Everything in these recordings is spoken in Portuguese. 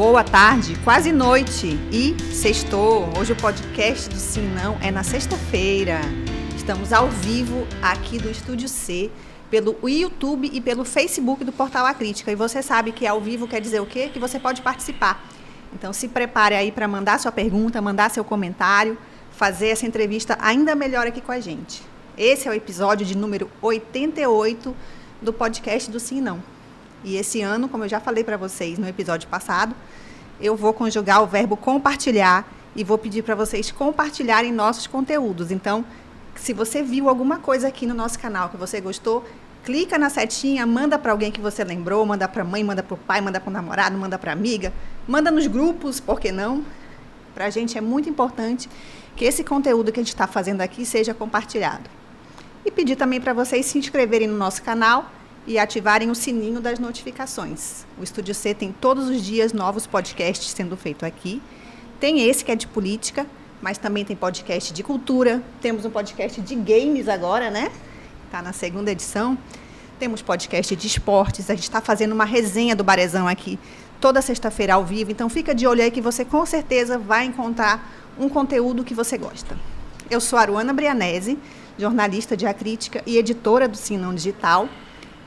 Boa tarde, quase noite e sextou. Hoje o podcast do Sim Não é na sexta-feira. Estamos ao vivo aqui do Estúdio C, pelo YouTube e pelo Facebook do Portal A Crítica. E você sabe que ao vivo quer dizer o quê? Que você pode participar. Então se prepare aí para mandar sua pergunta, mandar seu comentário, fazer essa entrevista ainda melhor aqui com a gente. Esse é o episódio de número 88 do podcast do Sim Não. E esse ano, como eu já falei para vocês no episódio passado, eu vou conjugar o verbo compartilhar e vou pedir para vocês compartilharem nossos conteúdos. Então, se você viu alguma coisa aqui no nosso canal que você gostou, clica na setinha, manda para alguém que você lembrou, manda para mãe, manda para o pai, manda para o namorado, manda para amiga, manda nos grupos, por que não? Para a gente é muito importante que esse conteúdo que a gente está fazendo aqui seja compartilhado. E pedir também para vocês se inscreverem no nosso canal e ativarem o sininho das notificações. O Estúdio C tem todos os dias novos podcasts sendo feitos aqui. Tem esse que é de política, mas também tem podcast de cultura. Temos um podcast de games agora, né? Está na segunda edição. Temos podcast de esportes. A gente está fazendo uma resenha do Barezão aqui toda sexta-feira ao vivo. Então fica de olho aí que você com certeza vai encontrar um conteúdo que você gosta. Eu sou a Aruana Brianese, jornalista de Acrítica e editora do Sinão Digital.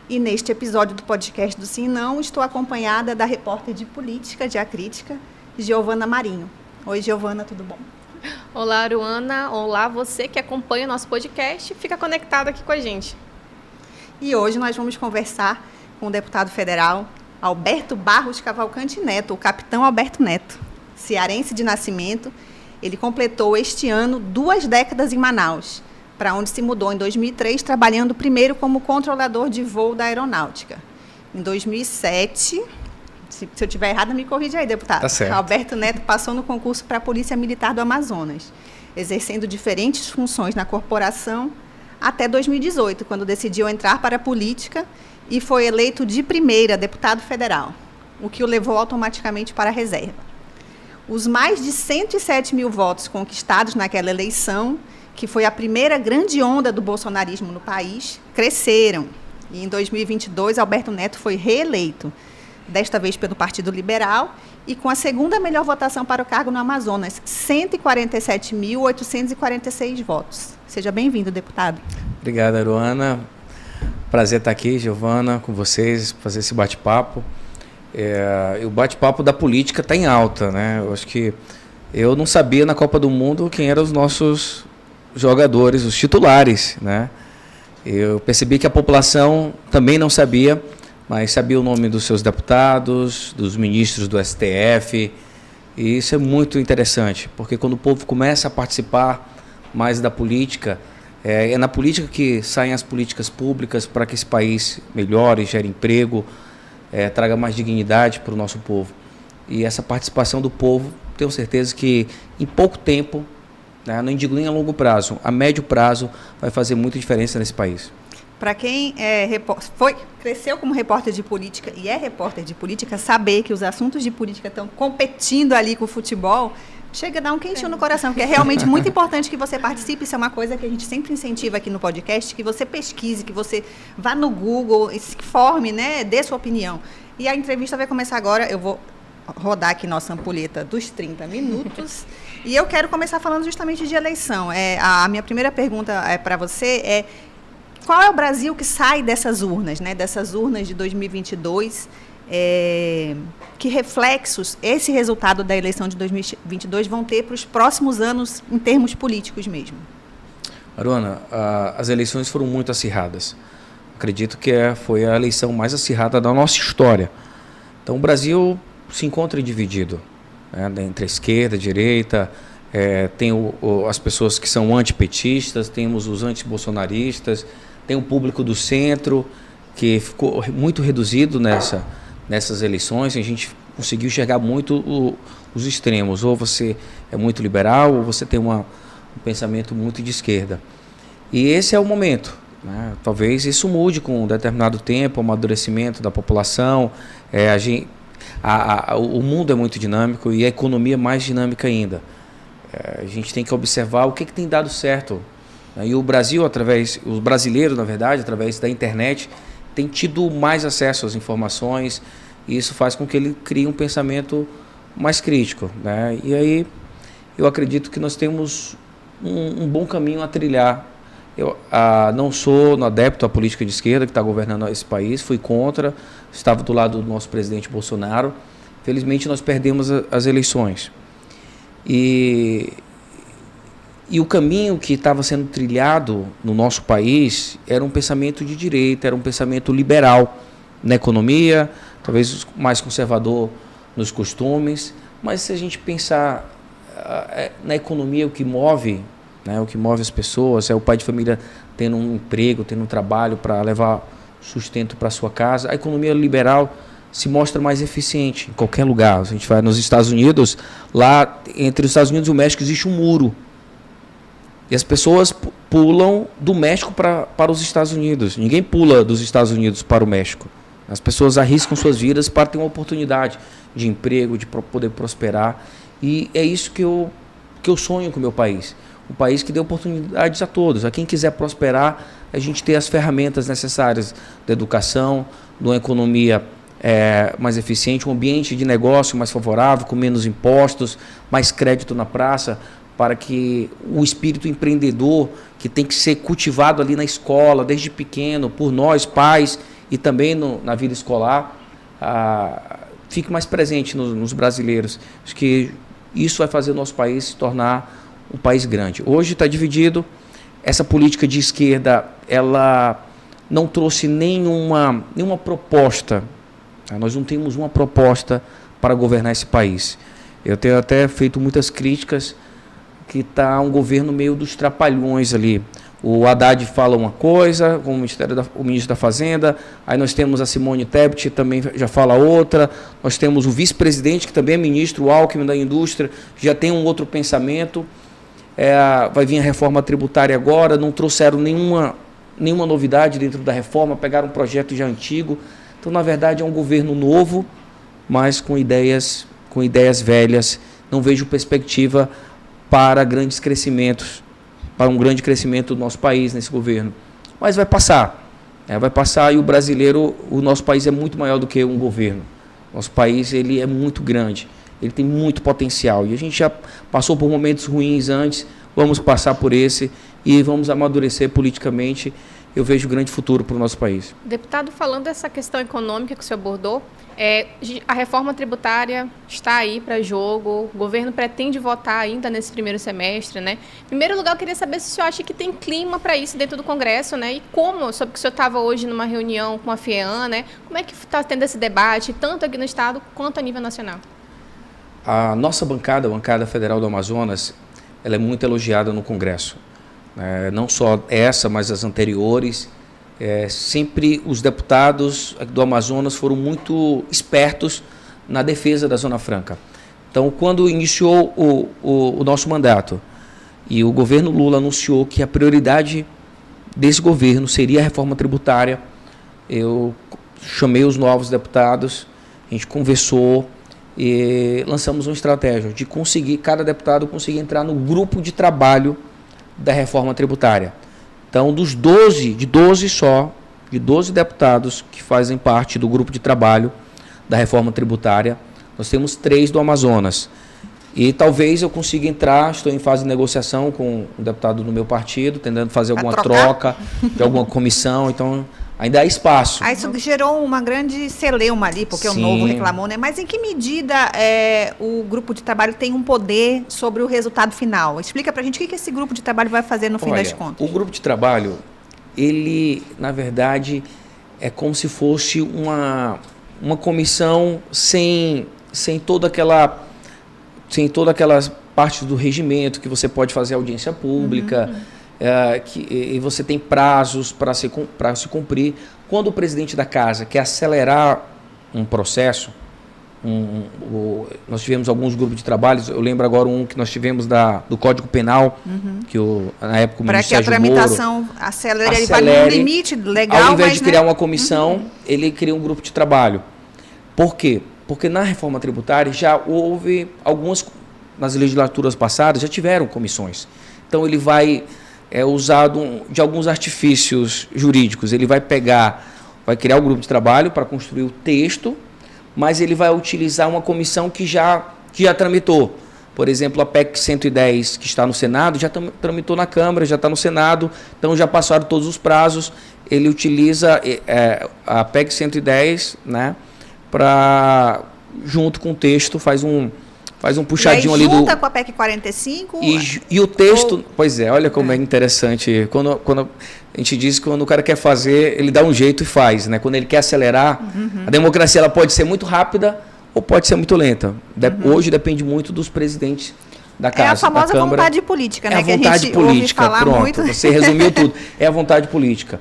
E neste episódio do podcast do Sim Não, estou acompanhada da repórter de política de Acrítica, Giovana Marinho. Oi, Giovana, tudo bom? Olá, Aruana. Olá, você que acompanha o nosso podcast. Fica conectado aqui com a gente. E hoje nós vamos conversar com o deputado federal Alberto Barros Cavalcante Neto, o capitão Alberto Neto, cearense de nascimento. Ele completou este ano duas décadas em Manaus para onde se mudou em 2003, trabalhando primeiro como controlador de voo da aeronáutica. Em 2007, se, se eu estiver errada, me corrija aí, deputado. Tá certo. Alberto Neto passou no concurso para a Polícia Militar do Amazonas, exercendo diferentes funções na corporação até 2018, quando decidiu entrar para a política e foi eleito de primeira deputado federal, o que o levou automaticamente para a reserva. Os mais de 107 mil votos conquistados naquela eleição que foi a primeira grande onda do bolsonarismo no país, cresceram. E em 2022, Alberto Neto foi reeleito, desta vez pelo Partido Liberal, e com a segunda melhor votação para o cargo no Amazonas, 147.846 votos. Seja bem-vindo, deputado. Obrigado, Aruana. Prazer estar aqui, Giovana, com vocês, fazer esse bate-papo. É, o bate-papo da política está em alta, né? Eu acho que eu não sabia na Copa do Mundo quem eram os nossos jogadores, os titulares, né? Eu percebi que a população também não sabia, mas sabia o nome dos seus deputados, dos ministros do STF, e isso é muito interessante, porque quando o povo começa a participar mais da política, é, é na política que saem as políticas públicas para que esse país melhore, gere emprego, é, traga mais dignidade para o nosso povo. E essa participação do povo, tenho certeza que em pouco tempo né? Não digo nem a longo prazo, a médio prazo vai fazer muita diferença nesse país. Para quem é, foi, cresceu como repórter de política e é repórter de política, saber que os assuntos de política estão competindo ali com o futebol, chega a dar um quentinho no coração, porque é realmente muito importante que você participe. Isso é uma coisa que a gente sempre incentiva aqui no podcast, que você pesquise, que você vá no Google se forme, né, dê sua opinião. E a entrevista vai começar agora. Eu vou rodar aqui nossa ampulheta dos 30 minutos. e eu quero começar falando justamente de eleição. É, a minha primeira pergunta é para você é qual é o Brasil que sai dessas urnas, né, dessas urnas de 2022? É, que reflexos esse resultado da eleição de 2022 vão ter para os próximos anos em termos políticos mesmo? Aruana, as eleições foram muito acirradas. Acredito que é, foi a eleição mais acirrada da nossa história. Então o Brasil se encontra dividido né, entre a esquerda, a direita, é, tem o, o, as pessoas que são antipetistas, temos os antibolsonaristas, tem o público do centro, que ficou muito reduzido nessa, nessas eleições, a gente conseguiu enxergar muito o, os extremos, ou você é muito liberal, ou você tem uma, um pensamento muito de esquerda. E esse é o momento. Né? Talvez isso mude com um determinado tempo, o amadurecimento da população, é, a gente, a, a, o mundo é muito dinâmico e a economia é mais dinâmica ainda. É, a gente tem que observar o que, que tem dado certo. Né? E o Brasil, através, os brasileiros, na verdade, através da internet, tem tido mais acesso às informações, E isso faz com que ele crie um pensamento mais crítico. Né? E aí eu acredito que nós temos um, um bom caminho a trilhar. Eu ah, não sou adepto à política de esquerda que está governando esse país, fui contra, estava do lado do nosso presidente Bolsonaro. Felizmente nós perdemos a, as eleições. E, e o caminho que estava sendo trilhado no nosso país era um pensamento de direita, era um pensamento liberal na economia, talvez mais conservador nos costumes, mas se a gente pensar uh, na economia, o que move, né, o que move as pessoas é o pai de família tendo um emprego, tendo um trabalho para levar sustento para sua casa. A economia liberal se mostra mais eficiente em qualquer lugar. A gente vai nos Estados Unidos, lá entre os Estados Unidos e o México existe um muro. E as pessoas pulam do México para, para os Estados Unidos. Ninguém pula dos Estados Unidos para o México. As pessoas arriscam suas vidas para ter uma oportunidade de emprego, de poder prosperar. E é isso que eu, que eu sonho com o meu país. Um país que dê oportunidades a todos. A quem quiser prosperar, a gente ter as ferramentas necessárias da educação, de uma economia é, mais eficiente, um ambiente de negócio mais favorável, com menos impostos, mais crédito na praça, para que o espírito empreendedor, que tem que ser cultivado ali na escola, desde pequeno, por nós, pais, e também no, na vida escolar, fique mais presente nos, nos brasileiros. Acho que isso vai fazer o nosso país se tornar um país grande. Hoje está dividido. Essa política de esquerda, ela não trouxe nenhuma, nenhuma proposta. Tá? Nós não temos uma proposta para governar esse país. Eu tenho até feito muitas críticas que está um governo meio dos trapalhões ali. O Haddad fala uma coisa, o, Ministério da, o ministro da Fazenda, aí nós temos a Simone Tebet, também já fala outra, nós temos o vice-presidente, que também é ministro, o Alckmin da Indústria, já tem um outro pensamento. É, vai vir a reforma tributária agora, não trouxeram nenhuma, nenhuma novidade dentro da reforma, pegaram um projeto já antigo. Então, na verdade, é um governo novo, mas com ideias, com ideias velhas. Não vejo perspectiva para grandes crescimentos para um grande crescimento do nosso país nesse governo. Mas vai passar. É, vai passar e o brasileiro, o nosso país é muito maior do que um governo. Nosso país ele é muito grande, ele tem muito potencial. E a gente já passou por momentos ruins antes, vamos passar por esse e vamos amadurecer politicamente. Eu vejo grande futuro para o nosso país. Deputado, falando dessa questão econômica que o senhor abordou, é, a reforma tributária está aí para jogo, o governo pretende votar ainda nesse primeiro semestre, né? Em primeiro lugar, eu queria saber se o senhor acha que tem clima para isso dentro do Congresso, né? E como, sobre que o senhor estava hoje numa reunião com a FIEAN, né? Como é que está tendo esse debate, tanto aqui no Estado quanto a nível nacional? A nossa bancada, a bancada federal do Amazonas, ela é muito elogiada no Congresso. É, não só essa, mas as anteriores é, sempre os deputados do Amazonas foram muito espertos na defesa da Zona Franca. Então, quando iniciou o, o, o nosso mandato e o governo Lula anunciou que a prioridade desse governo seria a reforma tributária, eu chamei os novos deputados, a gente conversou e lançamos uma estratégia de conseguir, cada deputado conseguir entrar no grupo de trabalho da reforma tributária. Então, dos 12, de 12 só, de 12 deputados que fazem parte do grupo de trabalho da reforma tributária, nós temos três do Amazonas. E talvez eu consiga entrar, estou em fase de negociação com um deputado do meu partido, tentando fazer alguma troca de alguma comissão. Então, ainda há espaço. Aí isso gerou uma grande celeuma ali, porque Sim. o novo reclamou, né? Mas em que medida é, o grupo de trabalho tem um poder sobre o resultado final? Explica pra gente o que, que esse grupo de trabalho vai fazer no fim Olha, das contas. O grupo de trabalho, ele, na verdade, é como se fosse uma, uma comissão sem, sem toda aquela sem toda aquelas partes do regimento que você pode fazer audiência pública. Uhum é, que, e você tem prazos para se, se cumprir. Quando o presidente da casa quer acelerar um processo, um, um, nós tivemos alguns grupos de trabalhos, eu lembro agora um que nós tivemos da, do Código Penal, uhum. que o, na época o Para que a tramitação Moro, acelere, acelere, ele vai no limite legal, Ao invés mas, de criar né? uma comissão, uhum. ele cria um grupo de trabalho. Por quê? Porque na reforma tributária já houve algumas, nas legislaturas passadas, já tiveram comissões. Então ele vai é usado de alguns artifícios jurídicos. Ele vai pegar, vai criar o um grupo de trabalho para construir o texto, mas ele vai utilizar uma comissão que já, que já tramitou. Por exemplo, a PEC 110, que está no Senado, já tramitou na Câmara, já está no Senado, então já passaram todos os prazos. Ele utiliza é, a PEC 110 né, para, junto com o texto, faz um, faz um puxadinho ali do. Junta com a PEC 45? E, e o texto. Ou... Pois é, olha como é, é interessante. Quando, quando a gente diz que quando o cara quer fazer, ele dá um jeito e faz. Né? Quando ele quer acelerar, uhum. a democracia ela pode ser muito rápida ou pode ser muito lenta. De uhum. Hoje depende muito dos presidentes da casa. É a famosa vontade política, né? É a vontade que a política, pronto. Muito. Você resumiu tudo. É a vontade política.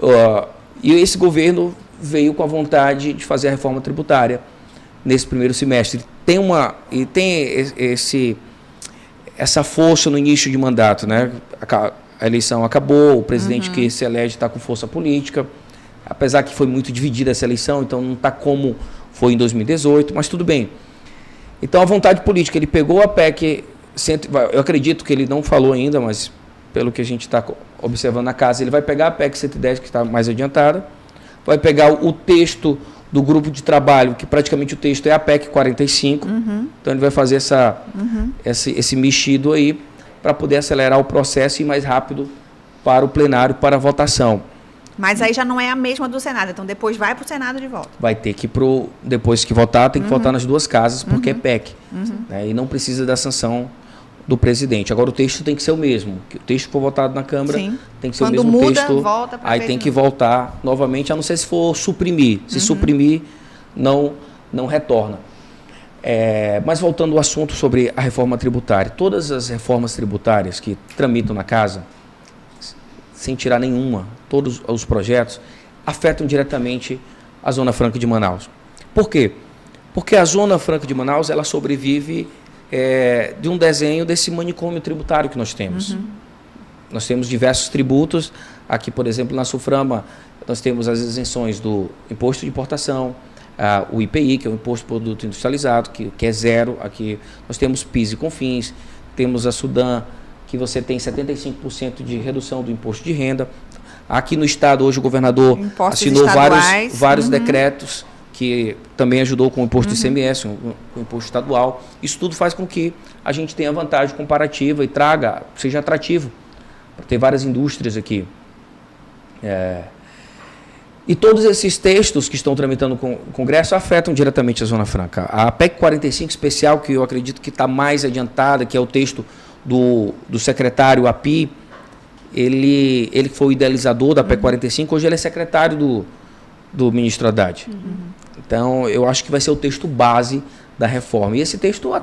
Uh, e esse governo veio com a vontade de fazer a reforma tributária nesse primeiro semestre. Tem uma e tem esse essa força no início de mandato, né? A, a eleição acabou, o presidente uhum. que se elege está com força política, apesar que foi muito dividida essa eleição, então não está como foi em 2018, mas tudo bem. Então a vontade política, ele pegou a PEC, eu acredito que ele não falou ainda, mas pelo que a gente está observando na casa, ele vai pegar a PEC 110, que está mais adiantada, vai pegar o texto do grupo de trabalho, que praticamente o texto é a PEC 45, uhum. então ele vai fazer essa, uhum. esse, esse mexido aí para poder acelerar o processo e ir mais rápido para o plenário, para a votação. Mas aí já não é a mesma do Senado, então depois vai para o Senado de volta. Vai ter que pro depois que votar tem que uhum. votar nas duas casas porque é uhum. PEC uhum. né, e não precisa da sanção do presidente. Agora o texto tem que ser o mesmo. O texto que for votado na Câmara Sim. tem que ser Quando o mesmo muda, texto. Volta aí tem que voltar novamente, a não ser se for suprimir. Se uhum. suprimir, não não retorna. É, mas voltando ao assunto sobre a reforma tributária, todas as reformas tributárias que tramitam na casa, sem tirar nenhuma, todos os projetos, afetam diretamente a Zona Franca de Manaus. Por quê? Porque a Zona Franca de Manaus ela sobrevive é, de um desenho desse manicômio tributário que nós temos. Uhum. Nós temos diversos tributos. Aqui, por exemplo, na Suframa, nós temos as isenções do imposto de importação, o IPI, que é o Imposto de Produto Industrializado, que, que é zero. Aqui nós temos PIS e CONFINS, temos a Sudan, que você tem 75% de redução do imposto de renda. Aqui no estado, hoje, o governador Impostos assinou vários, vários uhum. decretos que também ajudou com o imposto uhum. ICMS, com o imposto estadual. Isso tudo faz com que a gente tenha vantagem comparativa e traga, seja atrativo, para ter várias indústrias aqui. É, e todos esses textos que estão tramitando com o Congresso afetam diretamente a Zona Franca. A PEC 45 especial, que eu acredito que está mais adiantada, que é o texto do, do secretário API, ele, ele foi o idealizador da PEC 45, hoje ele é secretário do, do ministro Haddad. Uhum. Então, eu acho que vai ser o texto base da reforma. E esse texto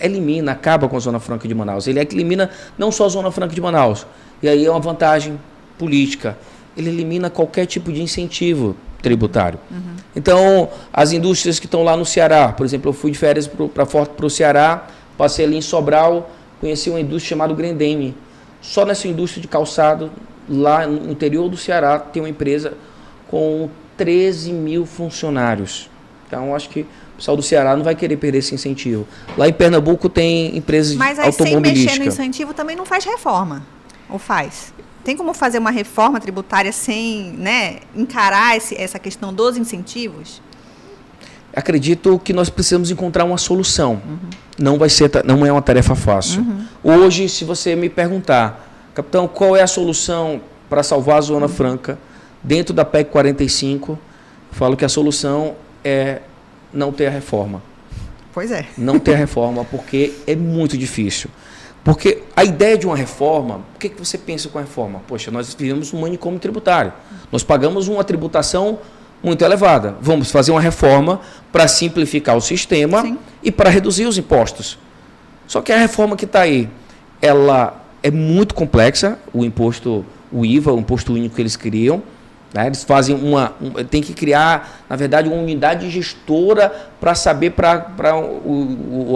elimina, acaba com a Zona Franca de Manaus. Ele elimina não só a Zona Franca de Manaus, e aí é uma vantagem política. Ele elimina qualquer tipo de incentivo tributário. Uhum. Então, as indústrias que estão lá no Ceará, por exemplo, eu fui de férias para o Ceará, passei ali em Sobral, conheci uma indústria chamada Grendene. Só nessa indústria de calçado, lá no interior do Ceará, tem uma empresa com 13 mil funcionários. Então, acho que o pessoal do Ceará não vai querer perder esse incentivo. Lá em Pernambuco tem empresas Mas aí, automobilísticas. Mas sem mexer no incentivo também não faz reforma. Ou faz? Tem como fazer uma reforma tributária sem né, encarar esse, essa questão dos incentivos? acredito que nós precisamos encontrar uma solução. Uhum. Não vai ser, não é uma tarefa fácil. Uhum. Hoje, se você me perguntar, capitão, qual é a solução para salvar a Zona uhum. Franca dentro da PEC 45, eu falo que a solução é não ter a reforma. Pois é. Não ter a reforma, porque é muito difícil. Porque a ideia de uma reforma, o que, que você pensa com a reforma? Poxa, nós vivemos um manicômio tributário. Nós pagamos uma tributação muito elevada. Vamos fazer uma reforma para simplificar o sistema Sim. e para reduzir os impostos. Só que a reforma que está aí, ela é muito complexa, o imposto, o IVA, o imposto único que eles criam. Né? Eles fazem uma. Um, tem que criar, na verdade, uma unidade gestora para saber para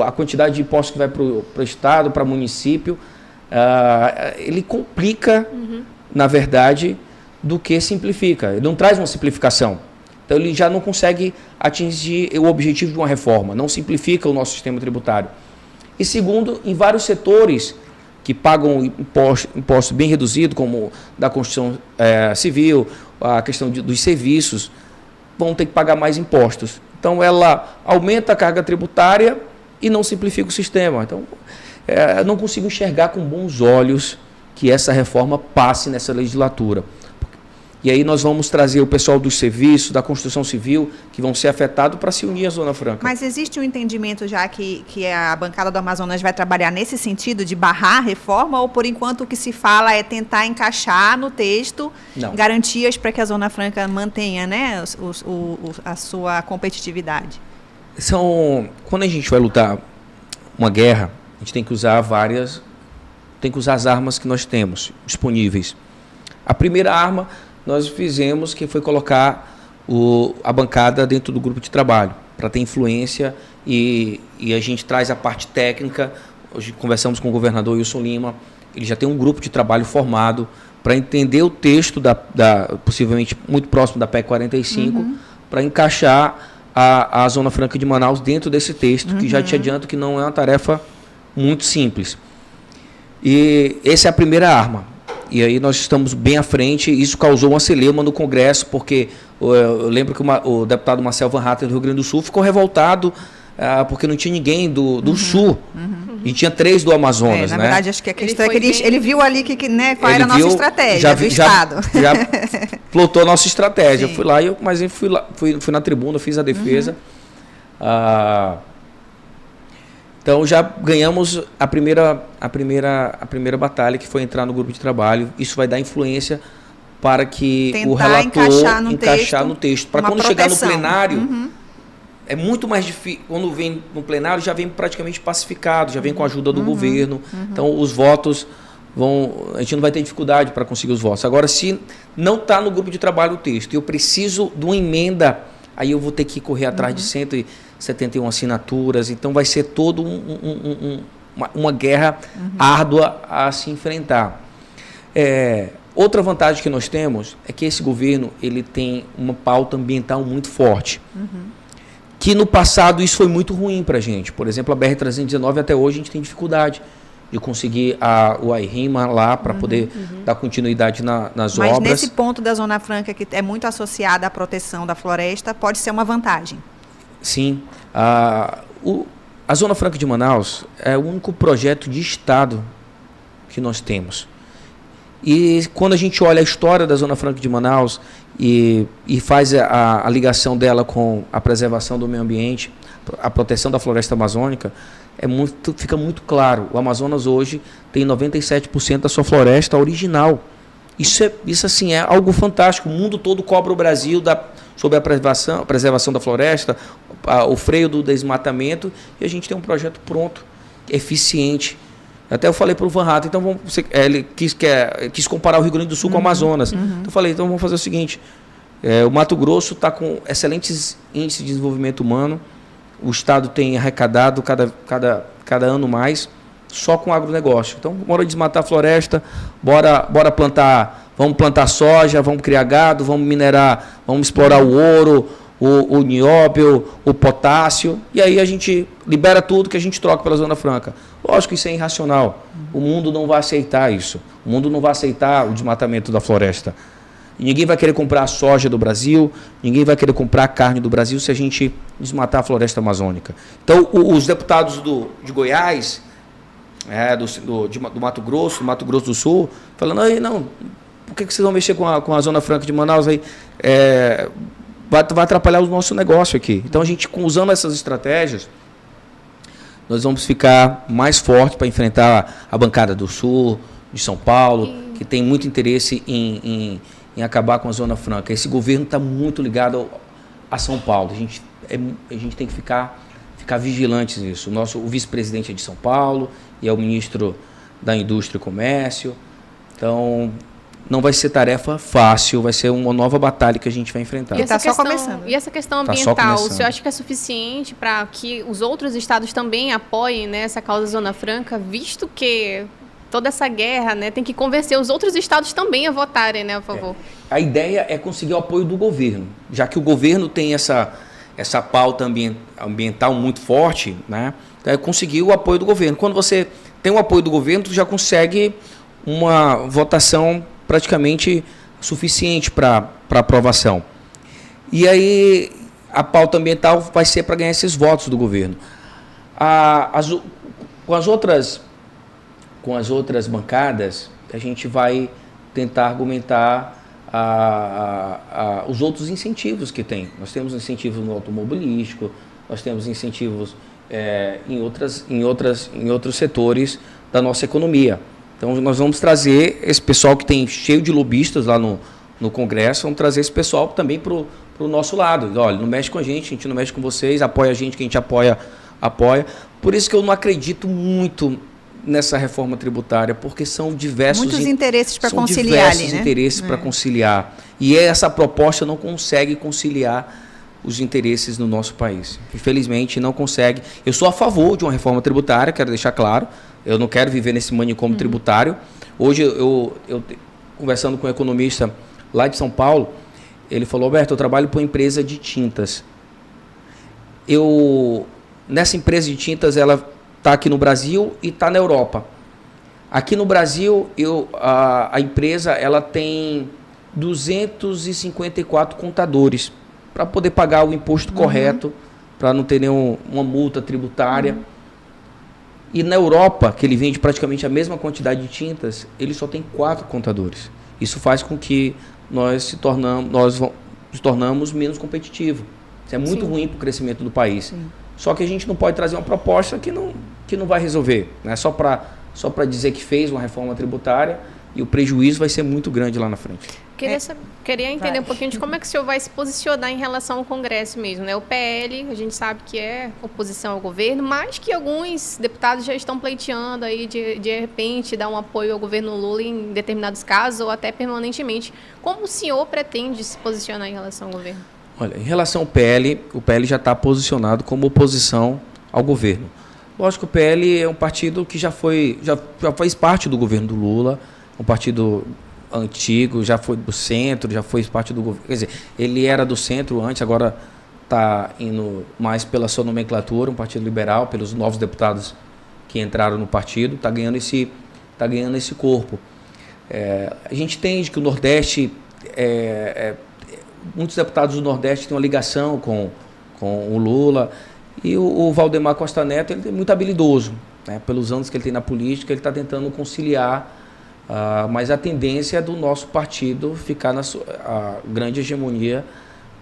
a quantidade de impostos que vai para o Estado, para o município. Uh, ele complica, uhum. na verdade, do que simplifica. Ele não traz uma simplificação. Então ele já não consegue atingir o objetivo de uma reforma, não simplifica o nosso sistema tributário. E segundo, em vários setores que pagam imposto, imposto bem reduzido, como da construção é, civil, a questão de, dos serviços, vão ter que pagar mais impostos. Então, ela aumenta a carga tributária e não simplifica o sistema. Então, é, não consigo enxergar com bons olhos que essa reforma passe nessa legislatura. E aí nós vamos trazer o pessoal dos serviços, da construção civil, que vão ser afetados para se unir à Zona Franca. Mas existe um entendimento já que, que a bancada do Amazonas vai trabalhar nesse sentido de barrar a reforma, ou por enquanto o que se fala é tentar encaixar no texto Não. garantias para que a Zona Franca mantenha né, o, o, a sua competitividade? São, quando a gente vai lutar uma guerra, a gente tem que usar várias, tem que usar as armas que nós temos disponíveis. A primeira arma nós fizemos que foi colocar o, a bancada dentro do grupo de trabalho, para ter influência e, e a gente traz a parte técnica. Hoje conversamos com o governador Wilson Lima, ele já tem um grupo de trabalho formado para entender o texto, da, da, possivelmente muito próximo da PEC 45, uhum. para encaixar a, a Zona Franca de Manaus dentro desse texto, uhum. que já te uhum. adianto que não é uma tarefa muito simples. E essa é a primeira arma. E aí nós estamos bem à frente. Isso causou uma celeuma no Congresso, porque eu lembro que o deputado Marcel Van Hatten do Rio Grande do Sul ficou revoltado ah, porque não tinha ninguém do, do uhum, Sul. Uhum. E tinha três do Amazonas, é, na né? verdade, acho que a questão ele é que ele, bem... ele, viu ali que, né, qual ele era a nossa estratégia já, do já, Estado. Já plotou a nossa estratégia. Sim. Fui lá, eu, mas eu fui, lá, fui, fui na tribuna, fiz a defesa. Uhum. Ah, então já ganhamos a primeira, a, primeira, a primeira batalha, que foi entrar no grupo de trabalho. Isso vai dar influência para que Tentar o relator encaixar no encaixar texto, texto. para quando proteção. chegar no plenário. Uhum. É muito mais difícil. Quando vem no plenário, já vem praticamente pacificado, já vem com a ajuda do uhum. governo. Uhum. Então, os votos vão. A gente não vai ter dificuldade para conseguir os votos. Agora, se não está no grupo de trabalho o texto e eu preciso de uma emenda, aí eu vou ter que correr atrás de uhum. 100, 71 assinaturas, então vai ser todo um, um, um, uma, uma, guerra uhum. árdua a se enfrentar. É, outra vantagem que nós temos é que esse governo ele tem uma pauta ambiental muito forte. Uhum. Que no passado isso foi muito ruim para a gente. Por exemplo, a BR-319 até hoje a gente tem dificuldade de conseguir a, o AIRIMA lá para uhum, poder uhum. dar continuidade na, nas Mas obras. Mas nesse ponto da Zona Franca, que é muito associada à proteção da floresta, pode ser uma vantagem. Sim. A, o, a Zona Franca de Manaus é o único projeto de Estado que nós temos. E quando a gente olha a história da Zona Franca de Manaus e, e faz a, a ligação dela com a preservação do meio ambiente, a proteção da floresta amazônica, é muito, fica muito claro. O Amazonas hoje tem 97% da sua floresta original. Isso, é, isso assim, é algo fantástico. O mundo todo cobra o Brasil da, sobre a preservação, a preservação da floresta, a, o freio do desmatamento, e a gente tem um projeto pronto, eficiente. Até eu falei para o Van Hatten, então vamos, você, é, ele quis, quer, quis comparar o Rio Grande do Sul uhum, com o uhum, Amazonas. Uhum. Então eu falei, então vamos fazer o seguinte: é, o Mato Grosso está com excelentes índices de desenvolvimento humano, o Estado tem arrecadado cada, cada, cada ano mais só com agronegócio. Então, bora desmatar a floresta, bora, bora plantar, vamos plantar soja, vamos criar gado, vamos minerar, vamos explorar o ouro, o, o nióbio, o potássio, e aí a gente libera tudo que a gente troca pela Zona Franca. Lógico que isso é irracional. O mundo não vai aceitar isso. O mundo não vai aceitar o desmatamento da floresta. Ninguém vai querer comprar soja do Brasil, ninguém vai querer comprar carne do Brasil se a gente desmatar a floresta amazônica. Então, os deputados do, de Goiás, é, do, do, de, do, Mato Grosso, do Mato Grosso do Sul, falando, não, por que, que vocês vão mexer com a, com a Zona Franca de Manaus aí? É, vai, vai atrapalhar o nosso negócio aqui. Então a gente, usando essas estratégias, nós vamos ficar mais fortes para enfrentar a bancada do Sul, de São Paulo, que tem muito interesse em, em, em, acabar com a Zona Franca. Esse governo está muito ligado a São Paulo. A gente, é, a gente tem que ficar, ficar vigilantes nisso. O nosso o vice-presidente é de São Paulo, e é o ministro da Indústria e Comércio. Então, não vai ser tarefa fácil, vai ser uma nova batalha que a gente vai enfrentar. E essa, tá questão, começando. E essa questão tá ambiental, o senhor acha que é suficiente para que os outros estados também apoiem né, essa causa Zona Franca, visto que toda essa guerra né, tem que convencer os outros estados também a votarem, né, a favor? É. A ideia é conseguir o apoio do governo, já que o governo tem essa, essa pauta ambiental muito forte, né? é, conseguir o apoio do governo. Quando você tem o apoio do governo, tu já consegue uma votação praticamente suficiente para aprovação. E aí a pauta ambiental vai ser para ganhar esses votos do governo. A, as, com as outras com as outras bancadas, a gente vai tentar argumentar a, a, a, os outros incentivos que tem. Nós temos incentivos no automobilístico, nós temos incentivos é, em, outras, em, outras, em outros setores da nossa economia. Então, nós vamos trazer esse pessoal que tem cheio de lobistas lá no, no Congresso, vamos trazer esse pessoal também para o nosso lado. Olha, não mexe com a gente, a gente não mexe com vocês, apoia a gente, que a gente apoia, apoia. Por isso que eu não acredito muito nessa reforma tributária, porque são diversos muitos interesses para conciliar, diversos ali, né? interesses é. para conciliar. E essa proposta não consegue conciliar os interesses no nosso país. Infelizmente não consegue. Eu sou a favor de uma reforma tributária, quero deixar claro. Eu não quero viver nesse manicômio uhum. tributário. Hoje eu, eu conversando com um economista lá de São Paulo, ele falou: "Alberto, eu trabalho para uma empresa de tintas. Eu nessa empresa de tintas ela está aqui no Brasil e está na Europa. Aqui no Brasil, eu, a, a empresa ela tem 254 contadores para poder pagar o imposto uhum. correto, para não ter nenhuma multa tributária. Uhum. E na Europa, que ele vende praticamente a mesma quantidade de tintas, ele só tem quatro contadores. Isso faz com que nós se tornamos, nós nos tornamos menos competitivos. Isso é muito Sim. ruim para o crescimento do país. Sim. Só que a gente não pode trazer uma proposta que não, que não vai resolver. Né? Só para só dizer que fez uma reforma tributária e o prejuízo vai ser muito grande lá na frente. Queria, saber, queria entender vai. um pouquinho de como é que o senhor vai se posicionar em relação ao Congresso mesmo. Né? O PL, a gente sabe que é oposição ao governo, mas que alguns deputados já estão pleiteando aí de, de repente dar um apoio ao governo Lula em determinados casos ou até permanentemente. Como o senhor pretende se posicionar em relação ao governo? Olha, em relação ao PL, o PL já está posicionado como oposição ao governo. Lógico que o PL é um partido que já foi, já, já faz parte do governo do Lula, um partido antigo, já foi do centro, já foi parte do governo. Quer dizer, ele era do centro antes, agora está indo mais pela sua nomenclatura, um partido liberal, pelos novos deputados que entraram no partido, está ganhando esse, tá ganhando esse corpo. É, a gente entende que o Nordeste é, é muitos deputados do Nordeste têm uma ligação com, com o Lula. E o, o Valdemar Costa Neto ele é muito habilidoso. Né? Pelos anos que ele tem na política, ele está tentando conciliar. Uh, mas a tendência é do nosso partido ficar na a grande hegemonia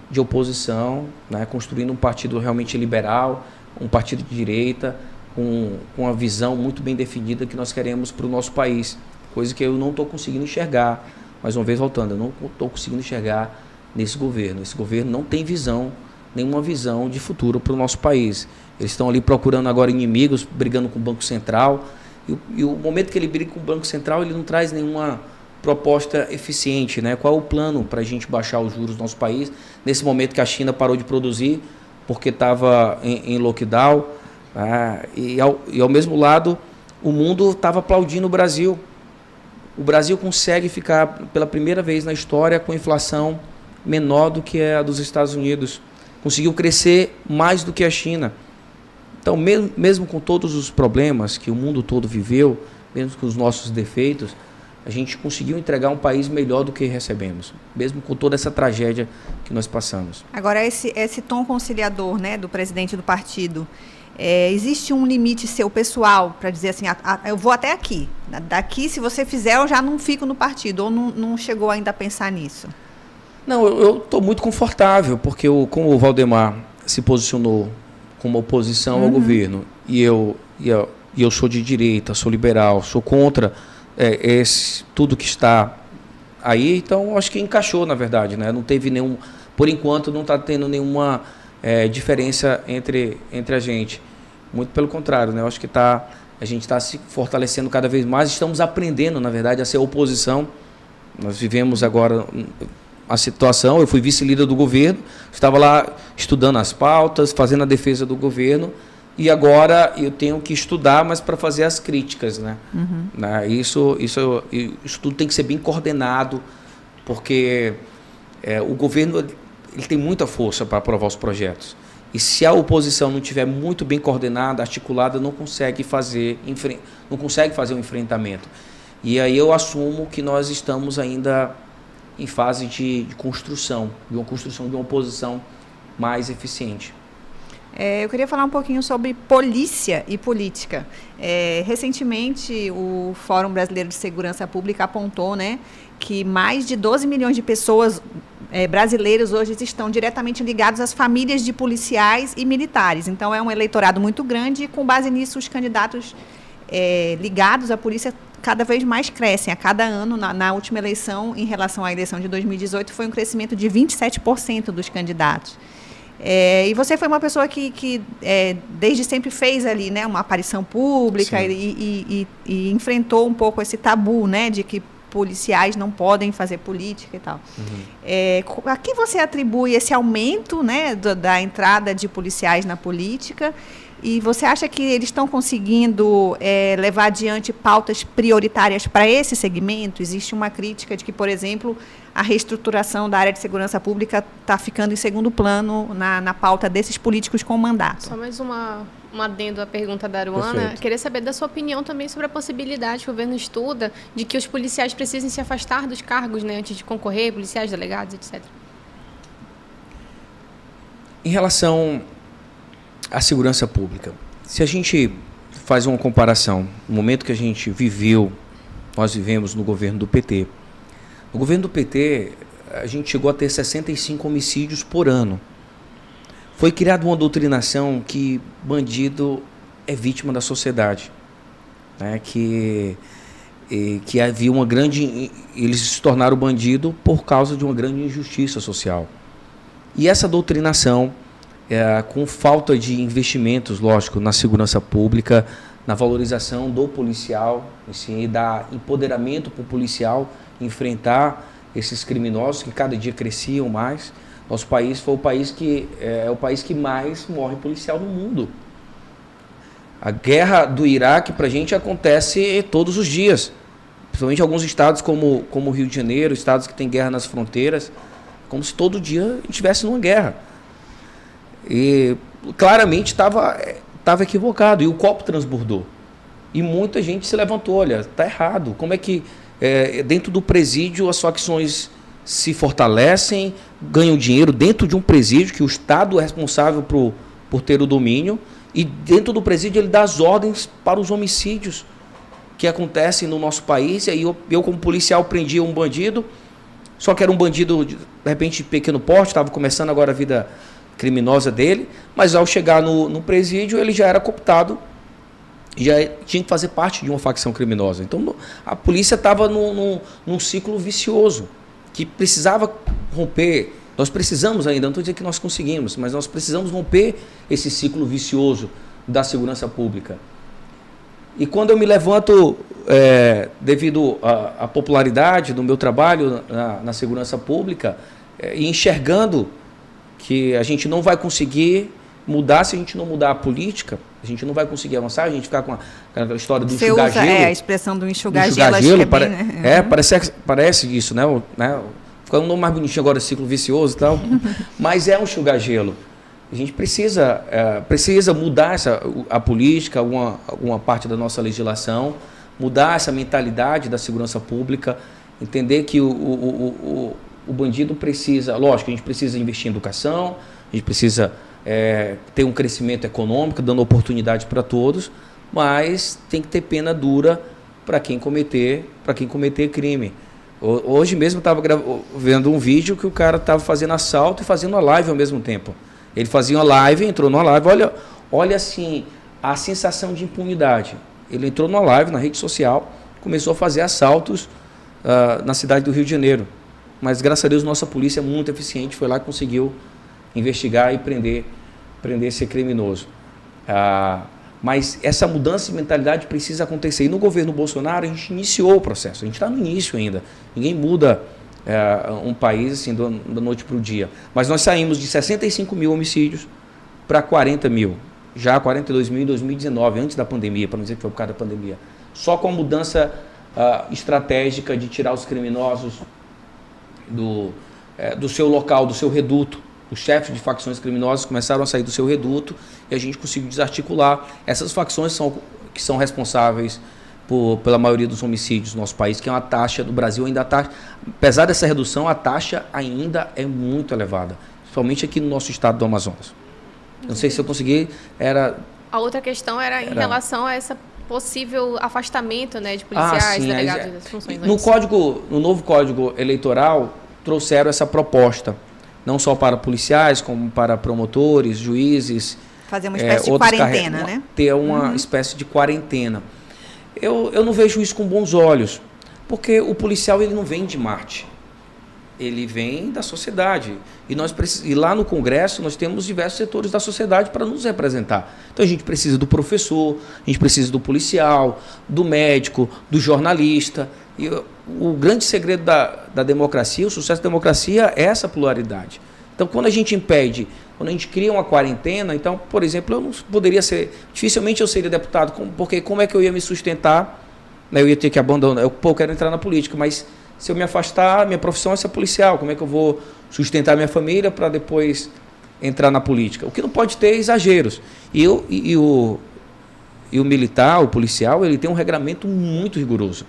de oposição, né? construindo um partido realmente liberal, um partido de direita, com, com uma visão muito bem definida que nós queremos para o nosso país. Coisa que eu não estou conseguindo enxergar. Mais uma vez voltando, eu não estou conseguindo enxergar nesse governo. Esse governo não tem visão, nenhuma visão de futuro para o nosso país. Eles estão ali procurando agora inimigos, brigando com o Banco Central. E, e, o momento que ele briga com o Banco Central, ele não traz nenhuma proposta eficiente. Né? Qual é o plano para a gente baixar os juros do nosso país, nesse momento que a China parou de produzir porque estava em, em, lockdown. Né? e, ao, e ao mesmo lado, o mundo estava aplaudindo o Brasil. O Brasil consegue ficar pela primeira vez na história com inflação menor do que a dos Estados Unidos. Conseguiu crescer mais do que a China. Então, mesmo, mesmo com todos os problemas que o mundo todo viveu, mesmo com os nossos defeitos, a gente conseguiu entregar um país melhor do que recebemos, mesmo com toda essa tragédia que nós passamos. Agora, esse, esse tom conciliador né, do presidente do partido, é, existe um limite seu pessoal para dizer assim, a, a, eu vou até aqui. Daqui, se você fizer, eu já não fico no partido, ou não, não chegou ainda a pensar nisso? Não, eu estou muito confortável, porque eu, como o Valdemar se posicionou como oposição uhum. ao governo, e eu, e eu, e eu sou de direita, sou liberal, sou contra é, esse, tudo que está aí, então acho que encaixou, na verdade. Né? Não teve nenhum. Por enquanto, não está tendo nenhuma é, diferença entre, entre a gente. Muito pelo contrário, né? eu acho que tá, a gente está se fortalecendo cada vez mais, estamos aprendendo, na verdade, a ser oposição. Nós vivemos agora a situação. Eu fui vice-líder do governo, estava lá estudando as pautas, fazendo a defesa do governo. E agora eu tenho que estudar, mas para fazer as críticas, né? Uhum. né? Isso, isso, isso tudo tem que ser bem coordenado, porque é, o governo ele tem muita força para aprovar os projetos. E se a oposição não tiver muito bem coordenada, articulada, não consegue fazer, não consegue fazer um enfrentamento. E aí eu assumo que nós estamos ainda em fase de, de construção, de uma construção de uma oposição mais eficiente. É, eu queria falar um pouquinho sobre polícia e política. É, recentemente, o Fórum Brasileiro de Segurança Pública apontou né, que mais de 12 milhões de pessoas é, brasileiros hoje estão diretamente ligados às famílias de policiais e militares. Então, é um eleitorado muito grande e, com base nisso, os candidatos é, ligados à polícia cada vez mais crescem. A cada ano, na, na, última eleição, em relação à eleição de 2018, foi um crescimento de 27% dos candidatos. É, e você foi uma pessoa que, que é, desde sempre fez ali né, uma aparição pública e, e, e, e, enfrentou um pouco esse tabu né, de que policiais não podem fazer política e tal. Uhum. É, a que você atribui esse aumento né, do, da entrada de policiais na política? E você acha que eles estão conseguindo é, levar adiante pautas prioritárias para esse segmento? Existe uma crítica de que, por exemplo, a reestruturação da área de segurança pública está ficando em segundo plano na, na pauta desses políticos com mandato. Só mais uma, um adendo à pergunta da Aruana. Perfeito. Queria saber da sua opinião também sobre a possibilidade que o governo estuda de que os policiais precisem se afastar dos cargos né, antes de concorrer, policiais, delegados, etc. Em relação à segurança pública, se a gente faz uma comparação, no momento que a gente viveu, nós vivemos no governo do PT, no governo do PT, a gente chegou a ter 65 homicídios por ano. Foi criada uma doutrinação que bandido é vítima da sociedade. Né? Que, que havia uma grande. Eles se tornaram bandido por causa de uma grande injustiça social. E essa doutrinação, é, com falta de investimentos, lógico, na segurança pública, na valorização do policial, assim, e da empoderamento para o policial, enfrentar esses criminosos que cada dia cresciam mais. Nosso país foi o país que é, é o país que mais morre policial no mundo. A guerra do Iraque para a gente acontece todos os dias, principalmente em alguns estados como como o Rio de Janeiro, estados que têm guerra nas fronteiras, como se todo dia estivesse numa guerra. E claramente estava equivocado e o copo transbordou. E muita gente se levantou, olha, está errado. Como é que é, dentro do presídio as facções se fortalecem, ganham dinheiro dentro de um presídio que o Estado é responsável por, por ter o domínio e dentro do presídio ele dá as ordens para os homicídios que acontecem no nosso país. E aí eu, eu como policial prendia um bandido, só que era um bandido de repente de pequeno porte, estava começando agora a vida criminosa dele, mas ao chegar no, no presídio ele já era cooptado já tinha que fazer parte de uma facção criminosa. Então a polícia estava num, num, ciclo vicioso que precisava romper. Nós precisamos ainda, não estou dizendo que nós conseguimos, mas nós precisamos romper esse ciclo vicioso da segurança pública. E quando eu me levanto, é, devido à popularidade do meu trabalho na, na segurança pública, é, e enxergando que a gente não vai conseguir mudar se a gente não mudar a política, a gente não vai conseguir avançar, a gente ficar com, aquela história do enxugar usa, gelo. É, a expressão do enxugar, do enxugar gelo. É, pare, né? é uhum. parece, parece isso, né? O, né? Fica um nome mais bonitinho agora, ciclo vicioso e tal. mas é um enxugar gelo. A gente precisa, é, precisa mudar essa, a política, alguma, alguma parte da nossa legislação, mudar essa mentalidade da segurança pública, entender que o, o, o, o, bandido precisa, lógico, a gente precisa investir em educação, a gente precisa é, ter um crescimento econômico, dando oportunidade para todos, mas tem que ter pena dura para quem cometer, para quem cometer crime. Hoje mesmo estava vendo um vídeo que o cara estava fazendo assalto e fazendo uma live ao mesmo tempo. Ele fazia uma live, entrou numa live, olha, olha assim, a sensação de impunidade. Ele entrou numa live na rede social, começou a fazer assaltos uh, na cidade do Rio de Janeiro. Mas graças a Deus nossa polícia é muito eficiente, foi lá que conseguiu investigar e prender, prender esse criminoso. Ah, mas essa mudança de mentalidade precisa acontecer. E no governo Bolsonaro a gente iniciou o processo, a gente está no início ainda. Ninguém muda é, um país assim da noite para o dia. Mas nós saímos de 65 mil homicídios para 40 mil, já 42 mil em 2019, antes da pandemia, para não dizer que foi por causa da pandemia. Só com a mudança uh, estratégica de tirar os criminosos do, é, do seu local, do seu reduto os chefes de facções criminosas começaram a sair do seu reduto e a gente conseguiu desarticular. Essas facções são, que são responsáveis por, pela maioria dos homicídios no nosso país, que é uma taxa do Brasil ainda está, apesar dessa redução, a taxa ainda é muito elevada. somente aqui no nosso estado do Amazonas. Não sei se eu consegui, era... A outra questão era em Era- relação a essa possível afastamento né, de policiais, Ah, sim, delegados é- das funções No código, no novo código eleitoral trouxeram essa proposta, não só para policiais, como para promotores, juízes, Fazer uma é, espécie de outros quarentena, carre- né? Ter uma espécie de quarentena. Eu, eu não vejo isso com bons olhos, porque o policial ele não vem de Marte. Ele vem da sociedade. E, nós precis- e lá no Congresso nós temos diversos setores da sociedade para nos representar. Então a gente precisa do professor, a gente precisa do policial, do médico, do jornalista. E o, grande segredo da, da democracia, o sucesso da democracia é essa pluralidade. Então quando a gente impede, quando a gente cria uma quarentena, então, por exemplo, eu não poderia ser, dificilmente eu seria deputado, porque como é que eu ia me sustentar? né, Eu ia ter que abandonar, eu pô, quero entrar na política, mas se eu me afastar, minha profissão é ser policial, como é que eu vou sustentar minha família para depois entrar na política? O que não pode ter é exageros. E, eu, e, e o, e o militar, o policial, ele tem um regramento muito rigoroso.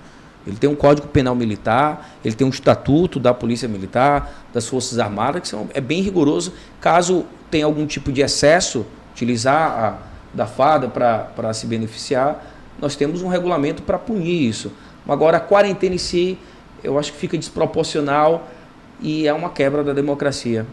Ele tem um código penal militar, ele tem um estatuto da polícia militar, das forças armadas, que são, é bem rigoroso. Caso tenha algum tipo de excesso, utilizar a, da farda para se beneficiar, nós temos um regulamento para punir isso. Agora, a quarentena em si, eu acho que fica desproporcional e é uma quebra da democracia.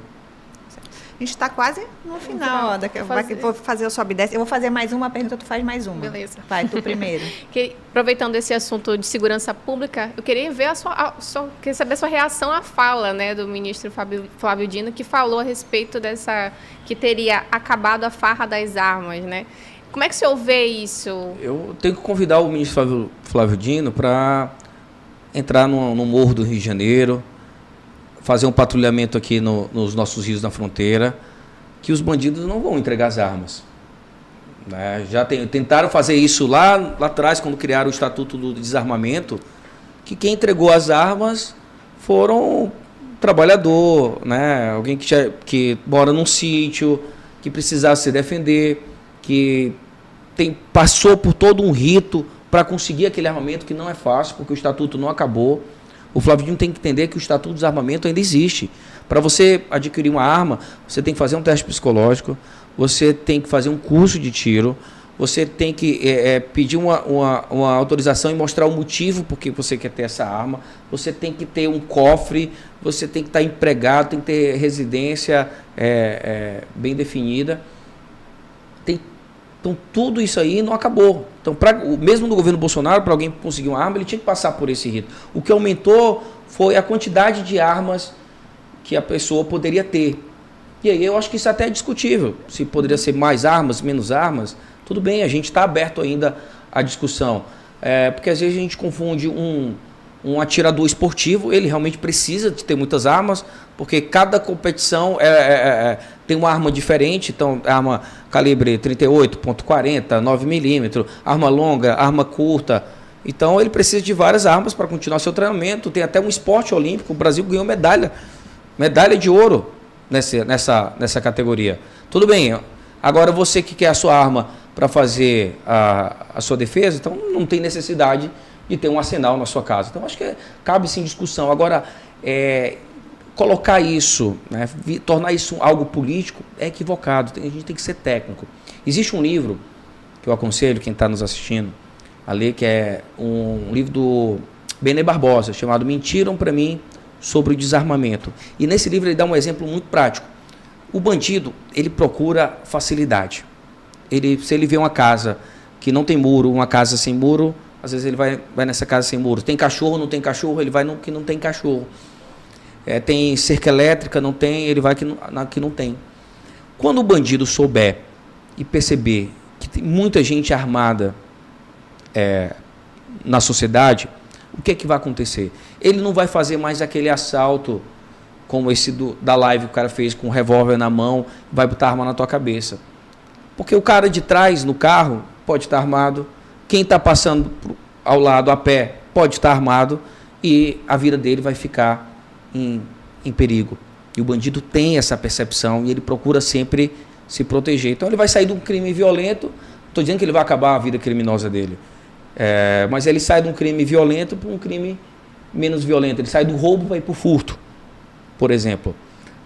A gente está quase no final. daqui, vou vai- fazer. vou fazer o sobe e desce. Eu vou fazer mais uma pergunta, tu faz mais uma. Beleza. Vai, tu primeiro. Que, aproveitando esse assunto de segurança pública, eu queria ver a sua, a sua- queria saber a sua reação à fala, né, do ministro Fábio, Flávio Dino, que falou a respeito dessa que teria acabado a farra das armas, né? Como é que o senhor vê isso? Eu tenho que convidar o ministro Flávio, Flávio Dino para entrar no, no Morro do Rio de Janeiro, fazer um patrulhamento aqui no- nos nossos rios na fronteira, que os bandidos não vão entregar as armas. né? Já tem- tentaram fazer isso lá, lá atrás, quando criaram o Estatuto do Desarmamento, que quem entregou as armas foram trabalhador, né? alguém que, já- que mora num sítio, que precisava se defender, que tem, passou por todo um rito para conseguir aquele armamento que não é fácil, porque o estatuto não acabou. O Flávio Dino tem que entender que o estatuto de desarmamento ainda existe. Para você adquirir uma arma, você tem que fazer um teste psicológico, você tem que fazer um curso de tiro, você tem que é, é, pedir uma, uma, uma autorização e mostrar o motivo por que você quer ter essa arma, você tem que ter um cofre, você tem que estar empregado, tem que ter residência é, é, bem definida. Tem então tudo isso aí não acabou. Então, pra, mesmo no governo Bolsonaro, para alguém conseguir uma arma, ele tinha que passar por esse rito. O que aumentou foi a quantidade de armas que a pessoa poderia ter. E aí eu acho que isso até é discutível. Se poderia ser mais armas, menos armas, tudo bem, a gente está aberto ainda à discussão. É, porque às vezes a gente confunde um, um atirador esportivo, ele realmente precisa de ter muitas armas, porque cada competição é, é- é- tem uma arma diferente, então arma calibre 38.40, 9mm, arma longa, arma curta. Então ele precisa de várias armas para continuar seu treinamento. Tem até um esporte olímpico, o Brasil ganhou medalha, medalha de ouro nessa, nessa, nessa categoria. Tudo bem, agora você que quer a sua arma para fazer a, a sua defesa, então não tem necessidade de ter um arsenal na sua casa. Então acho que cabe sim discussão. Agora, é, colocar isso, né, tornar isso algo político é equivocado. Tem- A gente tem que ser técnico. Existe um livro que eu aconselho quem está nos assistindo a ler, que é um livro do Benê Barbosa, chamado Mentiram para mim sobre o desarmamento. E nesse livro ele dá um exemplo muito prático. O bandido, ele procura facilidade. Ele, se ele vê uma casa que não tem muro, uma casa sem muro, às vezes ele vai, vai nessa casa sem muro. Tem cachorro, não tem cachorro, ele vai no que não tem cachorro. É, tem cerca elétrica, não tem, ele vai que não- na que não tem. Quando o bandido souber e perceber que tem muita gente armada é, na sociedade, o que é que vai acontecer? Ele não vai fazer mais aquele assalto como esse do- da live que o cara fez com um revólver na mão, vai botar arma na tua cabeça. Porque o cara de trás no carro pode estar armado, quem está passando ao lado a pé pode estar armado e a vida dele vai ficar em, em perigo. E o bandido tem essa percepção e ele procura sempre se proteger. Então ele vai sair de um crime violento, estou dizendo que ele vai acabar a vida criminosa dele, É, mas ele sai de um crime violento para um crime menos violento. Ele sai do roubo para ir para o furto, por exemplo.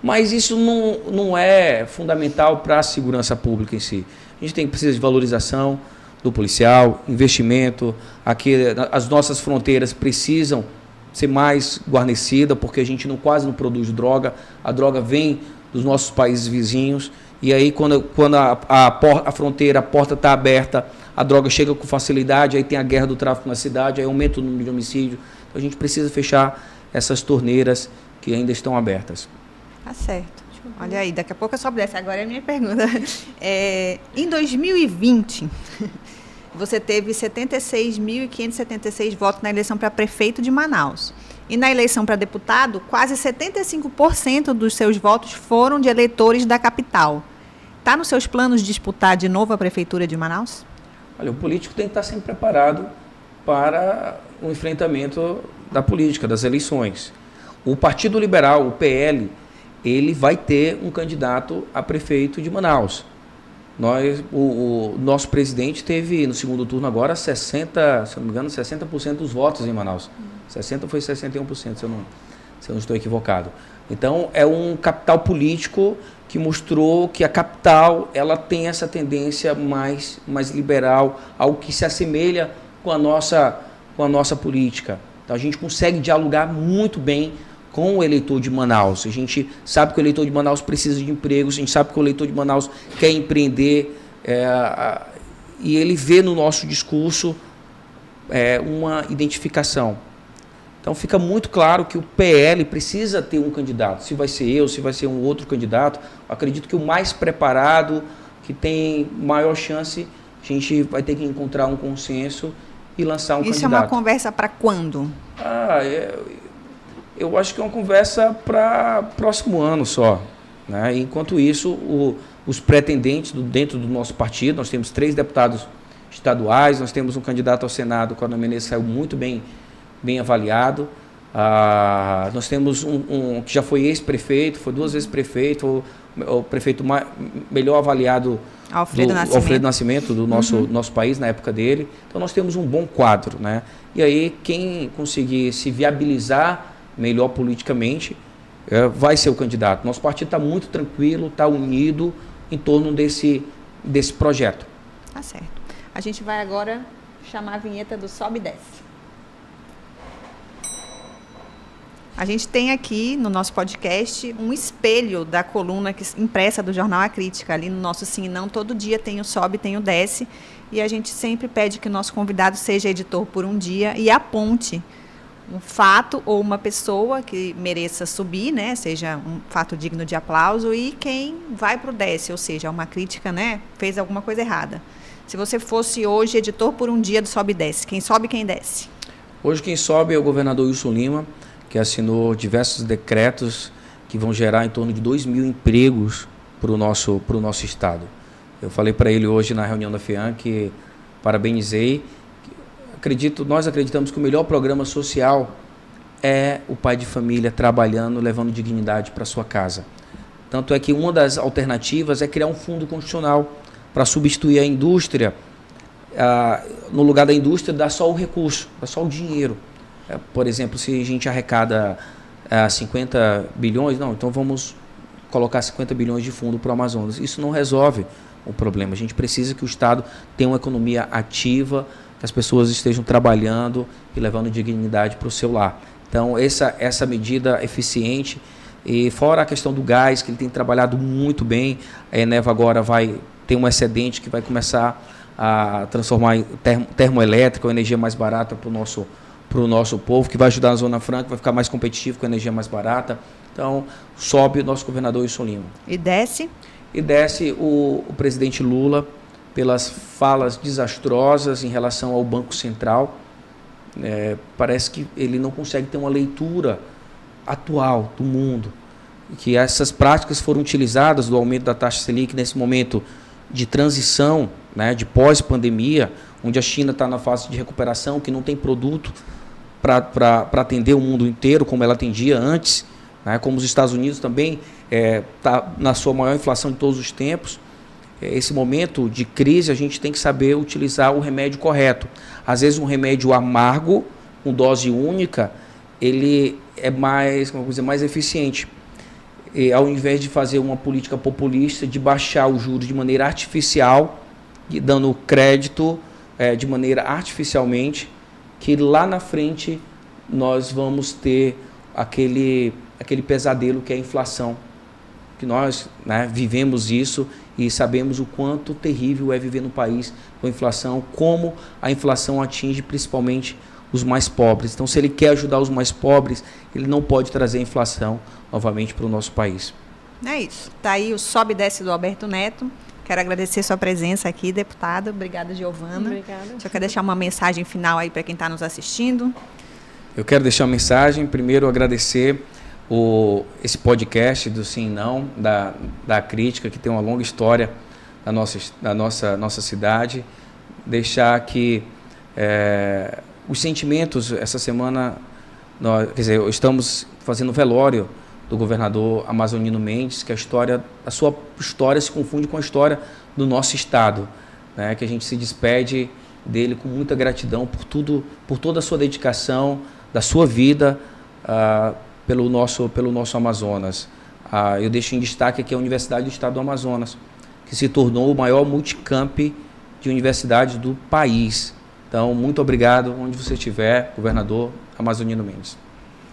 Mas isso não, não é fundamental para a segurança pública em si. A gente tem precisa de valorização do policial, investimento. Aqui as nossas fronteiras precisam ser mais guarnecidas, porque a gente não, quase não produz droga. A droga vem dos nossos países vizinhos. E aí, quando, quando a, a, a fronteira, a porta está aberta, a droga chega com facilidade, aí tem a guerra do tráfico na cidade, aí aumenta o número de homicídios. Então, a gente precisa fechar essas torneiras que ainda estão abertas. Tá certo. Olha aí, daqui a pouco eu só desce. Agora é a minha pergunta. É, em 2020, você teve 76.576 votos na eleição para prefeito de Manaus. E na eleição para deputado, quase 75% dos seus votos foram de eleitores da capital. Está nos seus planos disputar de novo a prefeitura de Manaus? Olha, o político tem que estar sempre preparado para o enfrentamento da política, das eleições. O Partido Liberal, o PL, ele vai ter um candidato a prefeito de Manaus. Nós, o, o, nosso presidente teve no segundo turno agora 60, se não me engano, 60% dos votos em Manaus. 60 foi 61%, se eu não, se eu não estou equivocado. Então, é um capital político que mostrou que a capital ela tem essa tendência mais, mais liberal, algo que se assemelha com a nossa, com a nossa política. Então, a gente consegue dialogar muito bem com o eleitor de Manaus. A gente sabe que o eleitor de Manaus precisa de empregos, a gente sabe que o eleitor de Manaus quer empreender é, e ele vê no nosso discurso é, uma identificação. Então fica muito claro que o PL precisa ter um candidato. Se vai ser eu, se vai ser um outro candidato, acredito que o mais preparado, que tem maior chance, a gente vai ter que encontrar um consenso e lançar um Isso candidato. Isso é uma conversa para quando? Ah, é, eu acho que é uma conversa para próximo ano só. Né? Enquanto isso, o, os pretendentes do, dentro do nosso partido, nós temos três deputados estaduais, nós temos um candidato ao Senado, o Coronel Menezes saiu muito bem bem avaliado. Ah, nós temos um, um, que já foi ex-prefeito, foi duas vezes prefeito, o, o prefeito mais, melhor avaliado Alfredo do Nascimento, Alfredo Nascimento do nosso, uhum. nosso país na época dele. Então nós temos um bom quadro, né? E aí quem conseguir se viabilizar melhor politicamente é, vai ser o candidato. Nosso partido está muito tranquilo, está unido em torno desse, desse projeto. Tá certo. A gente vai agora chamar a vinheta do Sobe e Desce. A gente tem aqui no nosso podcast um espelho da coluna que, impressa do jornal A Crítica. Ali no nosso Sim Não, todo dia tem o Sobe, tem o Desce. E a gente sempre pede que o nosso convidado seja editor por um dia e aponte um fato ou uma pessoa que mereça subir, né? Seja um fato digno de aplauso e quem vai para o Desce, ou seja, uma crítica, né? Fez alguma coisa errada. Se você fosse hoje editor por um dia do Sobe e Desce, quem sobe quem desce? Hoje quem sobe é o governador Wilson Lima que assinou diversos decretos que vão gerar em torno de 2 mil empregos para o nosso, nosso Estado. Eu falei para ele hoje na reunião da FEAM que parabenizei. Acredito, nós acreditamos que o melhor programa social é o pai de família trabalhando, levando dignidade para sua casa. Tanto é que uma das alternativas é criar um fundo constitucional para substituir a indústria, no lugar da indústria, dar só o recurso, dar só o dinheiro. É, por exemplo, se a gente arrecada é, 50 bilhões, não, então vamos colocar 50 bilhões de fundo para o Amazonas. Isso não resolve o problema. A gente precisa que o Estado tenha uma economia ativa, que as pessoas estejam trabalhando e levando dignidade para o seu lar. Então, essa, essa medida eficiente, e fora a questão do gás, que ele tem trabalhado muito bem, a Eneva agora vai ter um excedente que vai começar a transformar em termo, termoelétrica, energia mais barata para o nosso para o nosso povo, que vai ajudar a Zona Franca, vai ficar mais competitivo com energia mais barata. Então, sobe o nosso governador Wilson Lima. E desce? E desce o, o presidente Lula pelas falas desastrosas em relação ao Banco Central. É, parece que ele não consegue ter uma leitura atual do mundo. Que essas práticas foram utilizadas do aumento da taxa Selic nesse momento de transição, né, de pós-pandemia, onde a China está na fase de recuperação, que não tem produto para atender o mundo inteiro como ela atendia antes, né? como os Estados Unidos também está é, tá na sua maior inflação de todos os tempos. É, esse momento de crise a gente tem que saber utilizar o remédio correto. Às vezes um remédio amargo, com dose única, ele é mais, como dizer, mais eficiente. e, ao invés de fazer uma política populista, de baixar os juros de maneira artificial, e dando crédito é, de maneira artificialmente, que lá na frente nós vamos ter aquele, aquele pesadelo que é a inflação. Que nós né, vivemos isso e sabemos o quanto terrível é viver no país com inflação, como a inflação atinge principalmente os mais pobres. Então, se ele quer ajudar os mais pobres, ele não pode trazer a inflação novamente para o nosso país. É isso. Está aí o sobe e desce do Alberto Neto. Quero agradecer sua presença aqui, deputada. Obrigada, Giovana. Obrigada. Você quer deixar uma mensagem final aí para quem está nos assistindo? Eu quero deixar uma mensagem. Primeiro, agradecer o, esse podcast do Sim e Não, da, da crítica, que tem uma longa história da nossa, da nossa, nossa cidade. Deixar que é, os sentimentos, essa semana, nós, quer dizer, estamos fazendo velório do governador Amazonino Mendes, que a história, a sua história se confunde com a história do nosso estado, né? Que a gente se despede dele com muita gratidão por tudo, por toda a sua dedicação, da sua vida uh, pelo nosso pelo nosso Amazonas. Uh, eu deixo em destaque aqui a Universidade do Estado do Amazonas, que se tornou o maior multicamp de universidades do país. Então, muito obrigado, onde você estiver, governador Amazonino Mendes.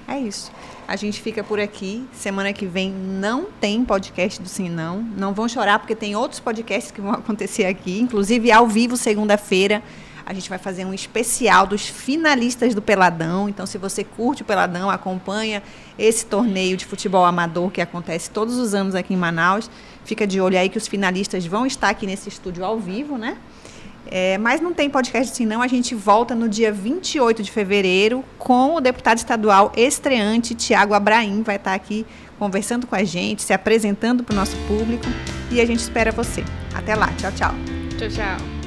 É isso. A gente fica por aqui. Semana que vem não tem podcast do Sim Não. Não vão chorar, porque tem outros podcasts que vão acontecer aqui, inclusive ao vivo, segunda-feira. A gente vai fazer um especial dos finalistas do Peladão. Então, se você curte o Peladão, acompanha esse torneio de futebol amador que acontece todos os anos aqui em Manaus, fica de olho aí que os finalistas vão estar aqui nesse estúdio ao vivo, né? É, mas não tem podcast assim, não. A gente volta no dia 28 de fevereiro com o deputado estadual estreante, Tiago Abraim, vai estar aqui conversando com a gente, se apresentando para o nosso público. E a gente espera você. Até lá. Tchau, tchau. Tchau, tchau.